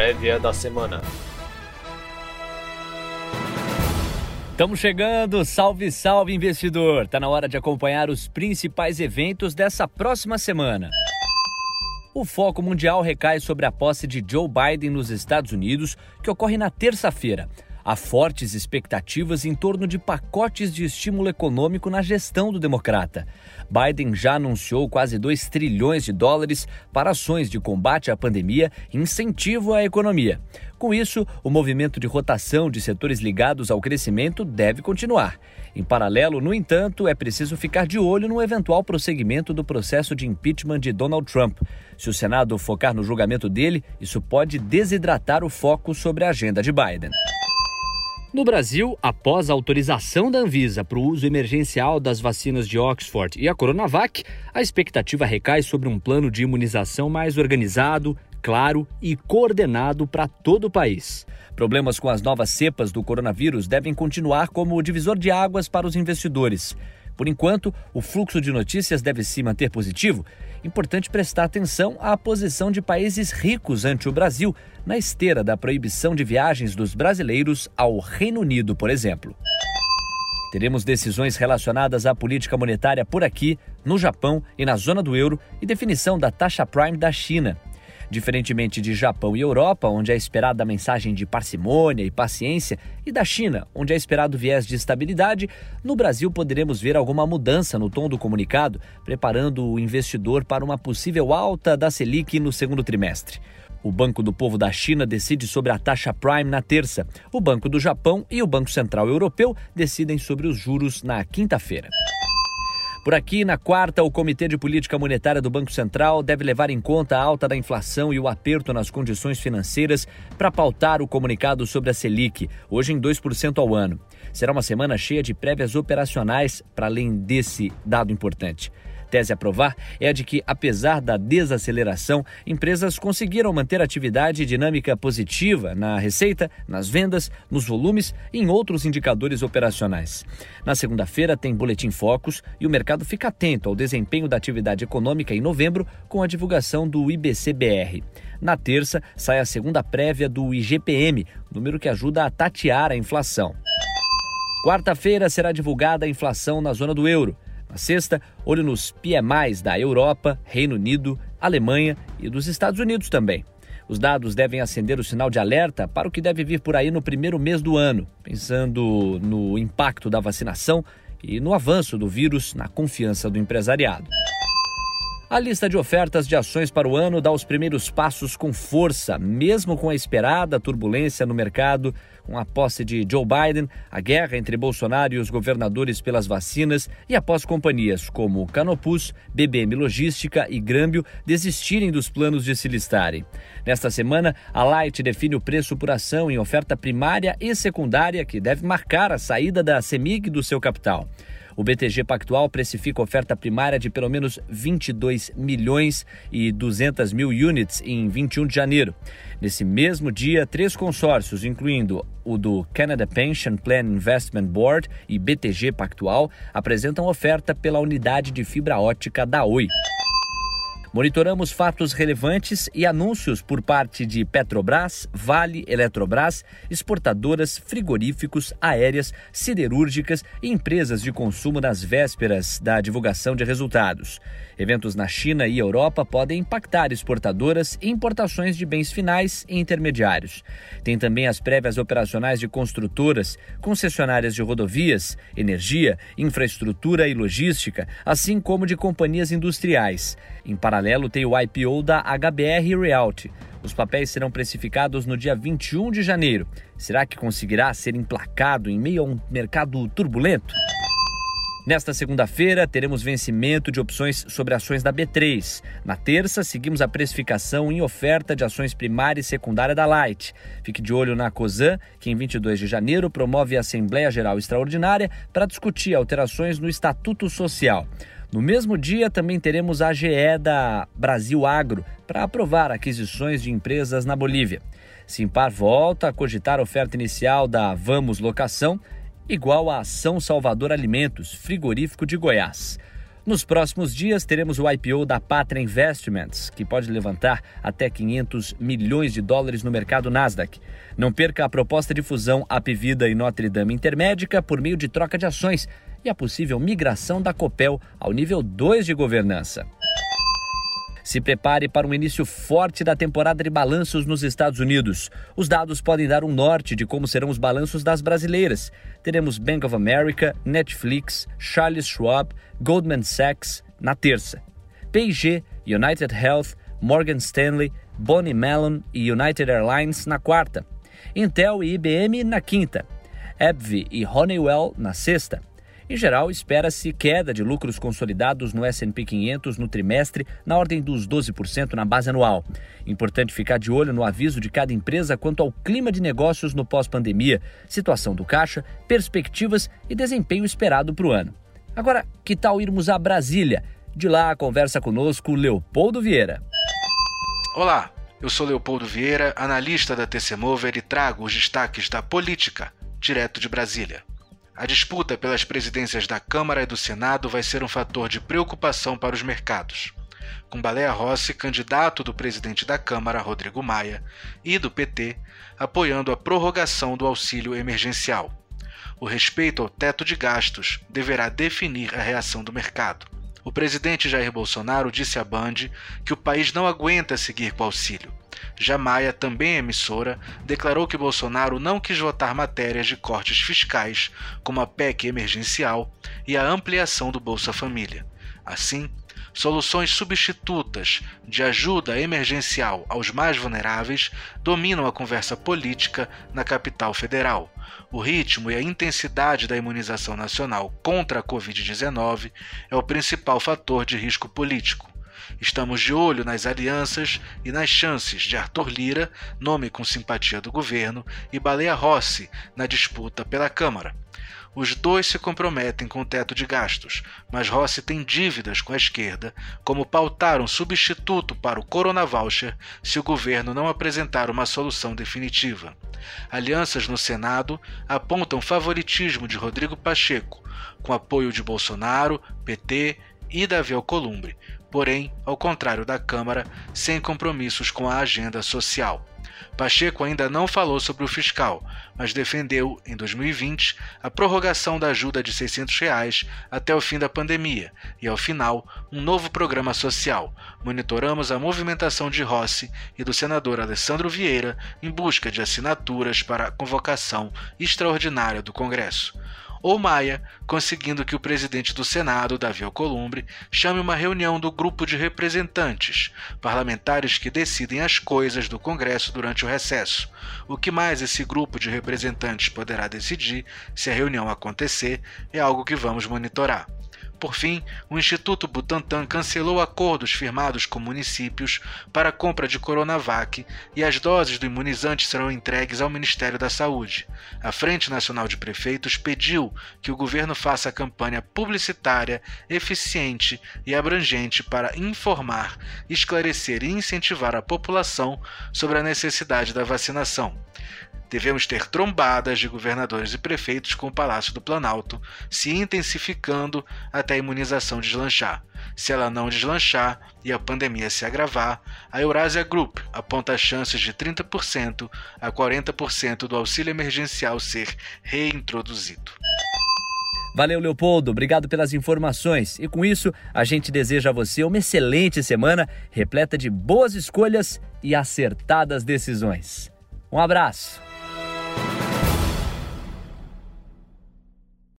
prévia da semana. Estamos chegando, salve, salve investidor! Tá na hora de acompanhar os principais eventos dessa próxima semana. O foco mundial recai sobre a posse de Joe Biden nos Estados Unidos, que ocorre na terça-feira. Há fortes expectativas em torno de pacotes de estímulo econômico na gestão do democrata. Biden já anunciou quase 2 trilhões de dólares para ações de combate à pandemia e incentivo à economia. Com isso, o movimento de rotação de setores ligados ao crescimento deve continuar. Em paralelo, no entanto, é preciso ficar de olho no eventual prosseguimento do processo de impeachment de Donald Trump. Se o Senado focar no julgamento dele, isso pode desidratar o foco sobre a agenda de Biden. No Brasil, após a autorização da Anvisa para o uso emergencial das vacinas de Oxford e a Coronavac, a expectativa recai sobre um plano de imunização mais organizado, claro e coordenado para todo o país. Problemas com as novas cepas do coronavírus devem continuar como divisor de águas para os investidores. Por enquanto, o fluxo de notícias deve se manter positivo. Importante prestar atenção à posição de países ricos ante o Brasil na esteira da proibição de viagens dos brasileiros ao Reino Unido, por exemplo. Teremos decisões relacionadas à política monetária por aqui, no Japão e na zona do euro e definição da taxa prime da China. Diferentemente de Japão e Europa, onde é esperada a mensagem de parcimônia e paciência, e da China, onde é esperado viés de estabilidade, no Brasil poderemos ver alguma mudança no tom do comunicado, preparando o investidor para uma possível alta da Selic no segundo trimestre. O Banco do Povo da China decide sobre a taxa Prime na terça. O Banco do Japão e o Banco Central Europeu decidem sobre os juros na quinta-feira. Por aqui, na quarta, o Comitê de Política Monetária do Banco Central deve levar em conta a alta da inflação e o aperto nas condições financeiras para pautar o comunicado sobre a Selic, hoje em 2% ao ano. Será uma semana cheia de prévias operacionais, para além desse dado importante tese a provar é a de que, apesar da desaceleração, empresas conseguiram manter atividade dinâmica positiva na receita, nas vendas, nos volumes e em outros indicadores operacionais. Na segunda-feira tem Boletim Focus e o mercado fica atento ao desempenho da atividade econômica em novembro com a divulgação do IBCBR. Na terça, sai a segunda prévia do IGPM, número que ajuda a tatear a inflação. Quarta-feira será divulgada a inflação na zona do euro. Na sexta, olho nos PMIs da Europa, Reino Unido, Alemanha e dos Estados Unidos também. Os dados devem acender o sinal de alerta para o que deve vir por aí no primeiro mês do ano, pensando no impacto da vacinação e no avanço do vírus na confiança do empresariado. A lista de ofertas de ações para o ano dá os primeiros passos com força, mesmo com a esperada turbulência no mercado, com a posse de Joe Biden, a guerra entre Bolsonaro e os governadores pelas vacinas e após companhias como Canopus, BBM Logística e Grâmbio desistirem dos planos de se listarem. Nesta semana, a Light define o preço por ação em oferta primária e secundária que deve marcar a saída da CEMIG do seu capital. O BTG Pactual precifica oferta primária de pelo menos 22 milhões e 200 mil units em 21 de janeiro. Nesse mesmo dia, três consórcios, incluindo o do Canada Pension Plan Investment Board e BTG Pactual, apresentam oferta pela unidade de fibra ótica da Oi. Monitoramos fatos relevantes e anúncios por parte de Petrobras, Vale, Eletrobras, exportadoras, frigoríficos, aéreas, siderúrgicas e empresas de consumo nas vésperas da divulgação de resultados. Eventos na China e Europa podem impactar exportadoras e importações de bens finais e intermediários. Tem também as prévias operacionais de construtoras, concessionárias de rodovias, energia, infraestrutura e logística, assim como de companhias industriais. Em tem o IPO da HBR Realty. Os papéis serão precificados no dia 21 de janeiro. Será que conseguirá ser emplacado em meio a um mercado turbulento? Nesta segunda-feira, teremos vencimento de opções sobre ações da B3. Na terça, seguimos a precificação em oferta de ações primária e secundária da Light. Fique de olho na COSAN, que em 22 de janeiro promove a Assembleia Geral Extraordinária para discutir alterações no Estatuto Social. No mesmo dia, também teremos a GE da Brasil Agro para aprovar aquisições de empresas na Bolívia. Simpar volta a cogitar a oferta inicial da Vamos Locação, igual à Ação Salvador Alimentos, frigorífico de Goiás. Nos próximos dias, teremos o IPO da Patra Investments, que pode levantar até 500 milhões de dólares no mercado Nasdaq. Não perca a proposta de fusão Apvida e Notre Dame Intermédica por meio de troca de ações e a possível migração da Copel ao nível 2 de governança. Se prepare para um início forte da temporada de balanços nos Estados Unidos. Os dados podem dar um norte de como serão os balanços das brasileiras. Teremos Bank of America, Netflix, Charles Schwab, Goldman Sachs na terça. P&G, United Health, Morgan Stanley, Bonnie Mellon e United Airlines na quarta. Intel e IBM na quinta. AbbVie e Honeywell na sexta. Em geral, espera-se queda de lucros consolidados no S&P 500 no trimestre, na ordem dos 12% na base anual. Importante ficar de olho no aviso de cada empresa quanto ao clima de negócios no pós-pandemia, situação do caixa, perspectivas e desempenho esperado para o ano. Agora, que tal irmos a Brasília? De lá, conversa conosco Leopoldo Vieira. Olá, eu sou Leopoldo Vieira, analista da TC Mover e trago os destaques da política, direto de Brasília. A disputa pelas presidências da Câmara e do Senado vai ser um fator de preocupação para os mercados. Com Baleia Rossi, candidato do presidente da Câmara, Rodrigo Maia, e do PT, apoiando a prorrogação do auxílio emergencial. O respeito ao teto de gastos deverá definir a reação do mercado. O presidente Jair Bolsonaro disse à Band que o país não aguenta seguir com o auxílio já Maia, também emissora, declarou que Bolsonaro não quis votar matérias de cortes fiscais, como a PEC emergencial e a ampliação do Bolsa Família. Assim, soluções substitutas de ajuda emergencial aos mais vulneráveis dominam a conversa política na capital federal. O ritmo e a intensidade da imunização nacional contra a Covid-19 é o principal fator de risco político. Estamos de olho nas alianças e nas chances de Arthur Lira, nome com simpatia do governo, e Baleia Rossi na disputa pela Câmara. Os dois se comprometem com o teto de gastos, mas Rossi tem dívidas com a esquerda, como pautar um substituto para o Corona Voucher se o governo não apresentar uma solução definitiva. Alianças no Senado apontam favoritismo de Rodrigo Pacheco, com apoio de Bolsonaro, PT e Davi Alcolumbre, porém, ao contrário da Câmara, sem compromissos com a agenda social. Pacheco ainda não falou sobre o fiscal, mas defendeu, em 2020, a prorrogação da ajuda de 600 reais até o fim da pandemia e, ao final, um novo programa social. Monitoramos a movimentação de Rossi e do senador Alessandro Vieira em busca de assinaturas para a convocação extraordinária do Congresso ou Maia, conseguindo que o presidente do Senado, Davi Alcolumbre, chame uma reunião do grupo de representantes, parlamentares que decidem as coisas do Congresso durante o recesso. O que mais esse grupo de representantes poderá decidir se a reunião acontecer é algo que vamos monitorar. Por fim, o Instituto Butantan cancelou acordos firmados com municípios para compra de Coronavac e as doses do imunizante serão entregues ao Ministério da Saúde. A Frente Nacional de Prefeitos pediu que o governo faça campanha publicitária eficiente e abrangente para informar, esclarecer e incentivar a população sobre a necessidade da vacinação. Devemos ter trombadas de governadores e prefeitos com o Palácio do Planalto, se intensificando até a imunização deslanchar. Se ela não deslanchar e a pandemia se agravar, a Eurasia Group aponta chances de 30% a 40% do auxílio emergencial ser reintroduzido. Valeu, Leopoldo. Obrigado pelas informações. E com isso, a gente deseja a você uma excelente semana, repleta de boas escolhas e acertadas decisões. Um abraço.